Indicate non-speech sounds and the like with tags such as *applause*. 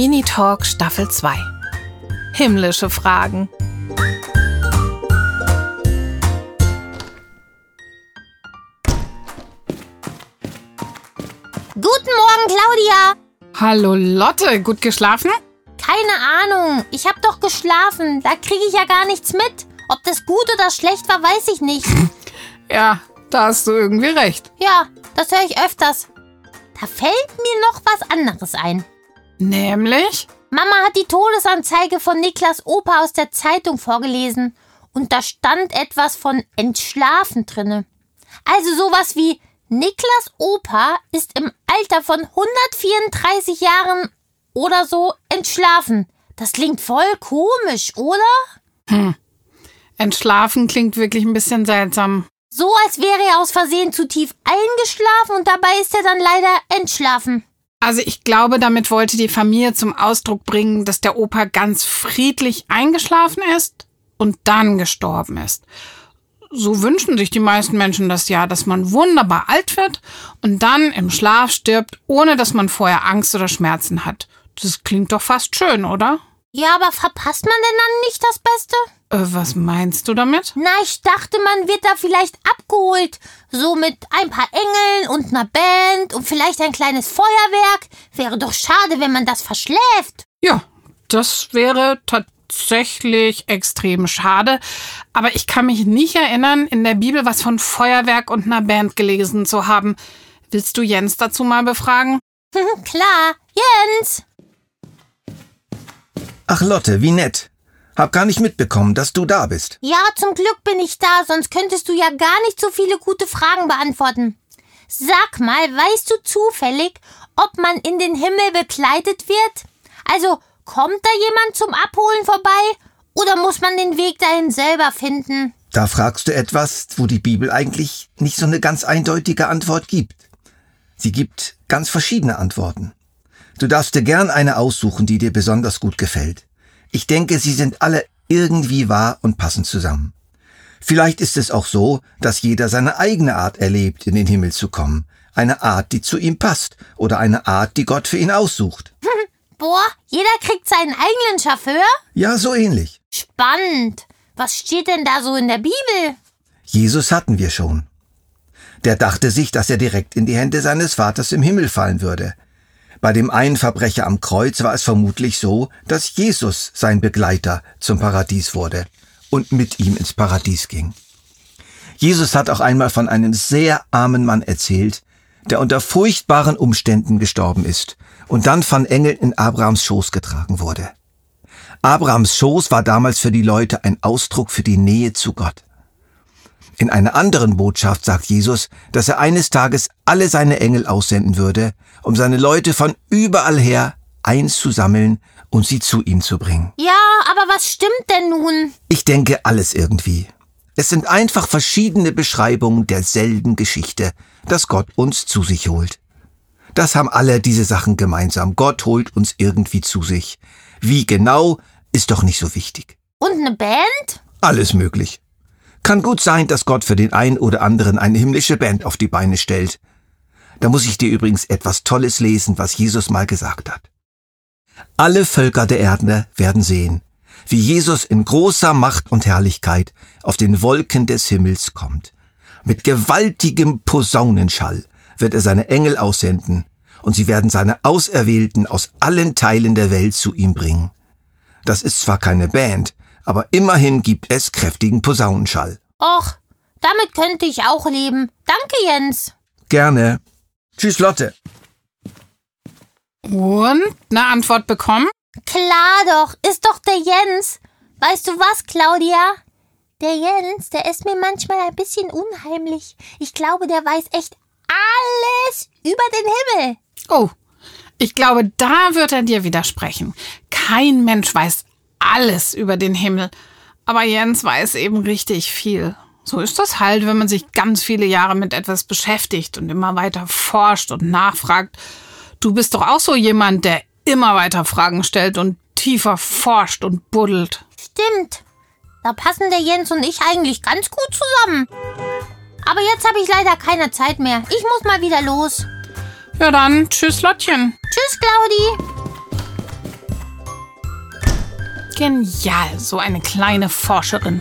Mini-Talk Staffel 2. Himmlische Fragen. Guten Morgen, Claudia. Hallo Lotte, gut geschlafen? Keine Ahnung. Ich hab doch geschlafen. Da kriege ich ja gar nichts mit. Ob das gut oder schlecht war, weiß ich nicht. *laughs* Ja, da hast du irgendwie recht. Ja, das höre ich öfters. Da fällt mir noch was anderes ein. Nämlich? Mama hat die Todesanzeige von Niklas Opa aus der Zeitung vorgelesen. Und da stand etwas von entschlafen drinne. Also sowas wie Niklas Opa ist im Alter von 134 Jahren oder so entschlafen. Das klingt voll komisch, oder? Entschlafen klingt wirklich ein bisschen seltsam. So als wäre er aus Versehen zu tief eingeschlafen und dabei ist er dann leider entschlafen. Also ich glaube, damit wollte die Familie zum Ausdruck bringen, dass der Opa ganz friedlich eingeschlafen ist und dann gestorben ist. So wünschen sich die meisten Menschen das ja, dass man wunderbar alt wird und dann im Schlaf stirbt, ohne dass man vorher Angst oder Schmerzen hat. Das klingt doch fast schön, oder? Ja, aber verpasst man denn dann nicht das Beste? Äh, was meinst du damit? Na, ich dachte, man wird da vielleicht abgeholt. So mit ein paar Engeln und einer Band und vielleicht ein kleines Feuerwerk. Wäre doch schade, wenn man das verschläft. Ja, das wäre tatsächlich extrem schade. Aber ich kann mich nicht erinnern, in der Bibel was von Feuerwerk und einer Band gelesen zu haben. Willst du Jens dazu mal befragen? *laughs* Klar. Jens! Ach Lotte, wie nett. Hab gar nicht mitbekommen, dass du da bist. Ja, zum Glück bin ich da, sonst könntest du ja gar nicht so viele gute Fragen beantworten. Sag mal, weißt du zufällig, ob man in den Himmel begleitet wird? Also, kommt da jemand zum Abholen vorbei? Oder muss man den Weg dahin selber finden? Da fragst du etwas, wo die Bibel eigentlich nicht so eine ganz eindeutige Antwort gibt. Sie gibt ganz verschiedene Antworten. Du darfst dir gern eine aussuchen, die dir besonders gut gefällt. Ich denke, sie sind alle irgendwie wahr und passen zusammen. Vielleicht ist es auch so, dass jeder seine eigene Art erlebt, in den Himmel zu kommen. Eine Art, die zu ihm passt oder eine Art, die Gott für ihn aussucht. *laughs* Boah, jeder kriegt seinen eigenen Chauffeur? Ja, so ähnlich. Spannend. Was steht denn da so in der Bibel? Jesus hatten wir schon. Der dachte sich, dass er direkt in die Hände seines Vaters im Himmel fallen würde. Bei dem einen Verbrecher am Kreuz war es vermutlich so, dass Jesus sein Begleiter zum Paradies wurde und mit ihm ins Paradies ging. Jesus hat auch einmal von einem sehr armen Mann erzählt, der unter furchtbaren Umständen gestorben ist und dann von Engeln in Abrahams Schoß getragen wurde. Abrahams Schoß war damals für die Leute ein Ausdruck für die Nähe zu Gott. In einer anderen Botschaft sagt Jesus, dass er eines Tages alle seine Engel aussenden würde, um seine Leute von überall her einzusammeln und sie zu ihm zu bringen. Ja, aber was stimmt denn nun? Ich denke alles irgendwie. Es sind einfach verschiedene Beschreibungen derselben Geschichte, dass Gott uns zu sich holt. Das haben alle diese Sachen gemeinsam. Gott holt uns irgendwie zu sich. Wie genau, ist doch nicht so wichtig. Und eine Band? Alles möglich. Kann gut sein, dass Gott für den einen oder anderen eine himmlische Band auf die Beine stellt. Da muss ich dir übrigens etwas Tolles lesen, was Jesus mal gesagt hat. Alle Völker der Erde werden sehen, wie Jesus in großer Macht und Herrlichkeit auf den Wolken des Himmels kommt. Mit gewaltigem Posaunenschall wird er seine Engel aussenden, und sie werden seine Auserwählten aus allen Teilen der Welt zu ihm bringen. Das ist zwar keine Band, aber immerhin gibt es kräftigen Posaunenschall. Och, damit könnte ich auch leben. Danke, Jens. Gerne. Tschüss, Lotte. Und eine Antwort bekommen? Klar doch, ist doch der Jens. Weißt du was, Claudia? Der Jens, der ist mir manchmal ein bisschen unheimlich. Ich glaube, der weiß echt alles über den Himmel. Oh, ich glaube, da wird er dir widersprechen. Kein Mensch weiß alles über den Himmel. Aber Jens weiß eben richtig viel. So ist das halt, wenn man sich ganz viele Jahre mit etwas beschäftigt und immer weiter forscht und nachfragt. Du bist doch auch so jemand, der immer weiter Fragen stellt und tiefer forscht und buddelt. Stimmt. Da passen der Jens und ich eigentlich ganz gut zusammen. Aber jetzt habe ich leider keine Zeit mehr. Ich muss mal wieder los. Ja dann, tschüss Lottchen. Tschüss, Claudi. Genial, so eine kleine Forscherin.